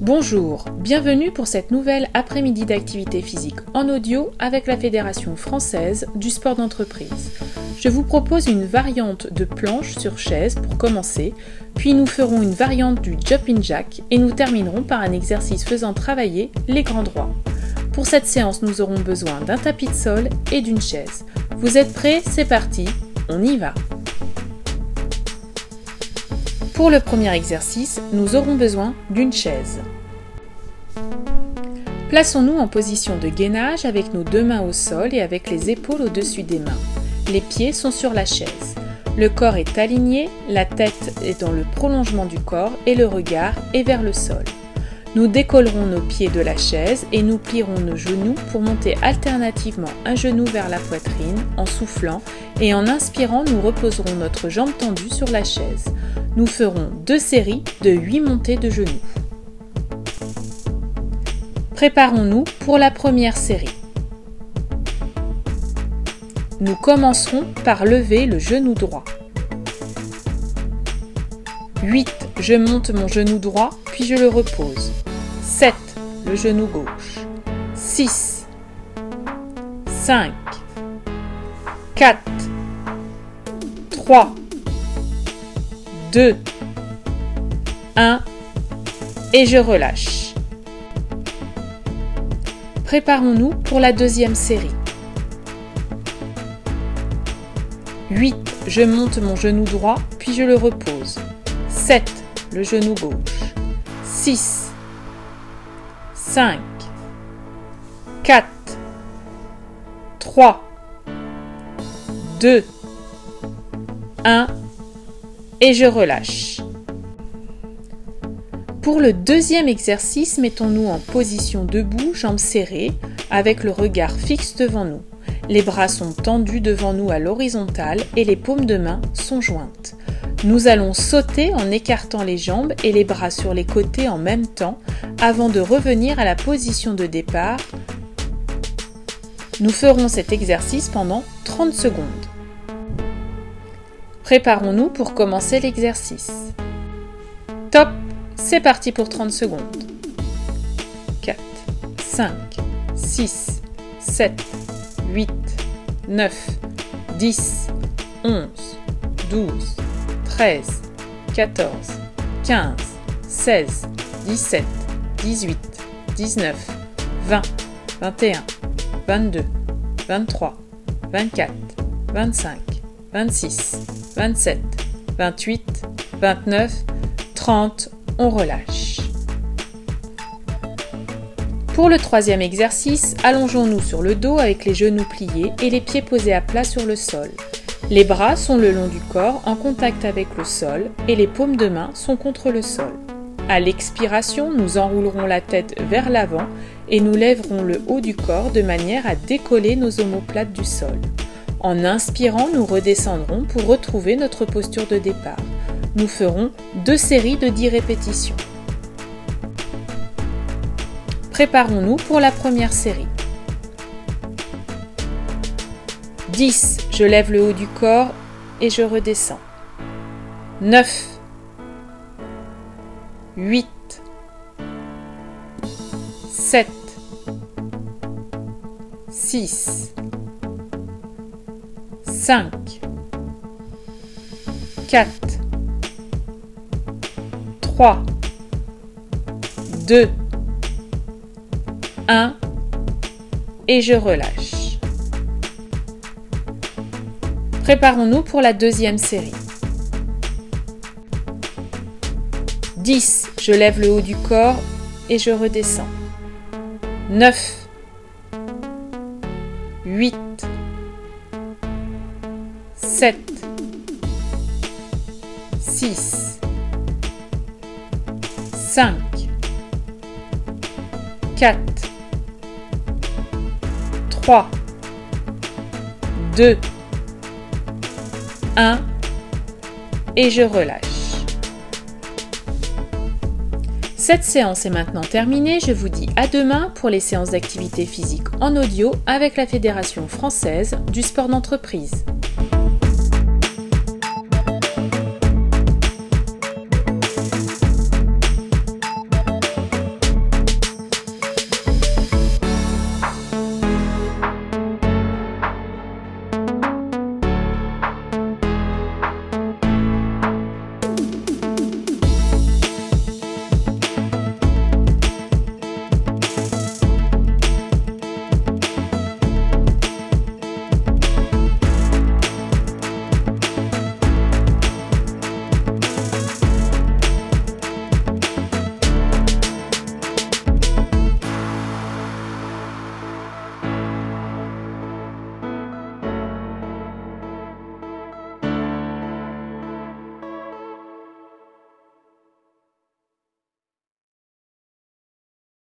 Bonjour, bienvenue pour cette nouvelle après-midi d'activité physique en audio avec la Fédération française du sport d'entreprise. Je vous propose une variante de planche sur chaise pour commencer, puis nous ferons une variante du jumping jack et nous terminerons par un exercice faisant travailler les grands droits. Pour cette séance, nous aurons besoin d'un tapis de sol et d'une chaise. Vous êtes prêts? C'est parti, on y va pour le premier exercice, nous aurons besoin d'une chaise. Plaçons-nous en position de gainage avec nos deux mains au sol et avec les épaules au-dessus des mains. Les pieds sont sur la chaise. Le corps est aligné, la tête est dans le prolongement du corps et le regard est vers le sol. Nous décollerons nos pieds de la chaise et nous plierons nos genoux pour monter alternativement un genou vers la poitrine en soufflant et en inspirant nous reposerons notre jambe tendue sur la chaise. Nous ferons deux séries de 8 montées de genoux. Préparons-nous pour la première série. Nous commencerons par lever le genou droit. 8. Je monte mon genou droit, puis je le repose. 7. Le genou gauche. 6. 5. 4. 3. 2. 1. Et je relâche. Préparons-nous pour la deuxième série. 8. Je monte mon genou droit, puis je le repose. 7. Le genou gauche. 6. 5. 4. 3. 2. 1. Et je relâche. Pour le deuxième exercice, mettons-nous en position debout, jambes serrées, avec le regard fixe devant nous. Les bras sont tendus devant nous à l'horizontale et les paumes de main sont jointes. Nous allons sauter en écartant les jambes et les bras sur les côtés en même temps avant de revenir à la position de départ. Nous ferons cet exercice pendant 30 secondes. Préparons-nous pour commencer l'exercice. Top C'est parti pour 30 secondes. 4, 5, 6, 7, 8, 9, 10, 11, 12, 13, 14, 15, 16, 17, 18, 19, 20, 21, 22, 23, 24, 25, 26, 27, 28, 29, 30, on relâche. Pour le troisième exercice, allongeons-nous sur le dos avec les genoux pliés et les pieds posés à plat sur le sol. Les bras sont le long du corps en contact avec le sol et les paumes de main sont contre le sol. À l'expiration, nous enroulerons la tête vers l'avant et nous lèverons le haut du corps de manière à décoller nos omoplates du sol. En inspirant, nous redescendrons pour retrouver notre posture de départ. Nous ferons deux séries de 10 répétitions. Préparons-nous pour la première série. 10. Je lève le haut du corps et je redescends. 9. 8. 7. 6. 5. 4. 3. 2. 1. Et je relâche. Préparons-nous pour la deuxième série. 10. Je lève le haut du corps et je redescends. 9. 8. 7. 6. 5. 4. 3. 2. 1 et je relâche. Cette séance est maintenant terminée, je vous dis à demain pour les séances d'activité physique en audio avec la Fédération française du sport d'entreprise.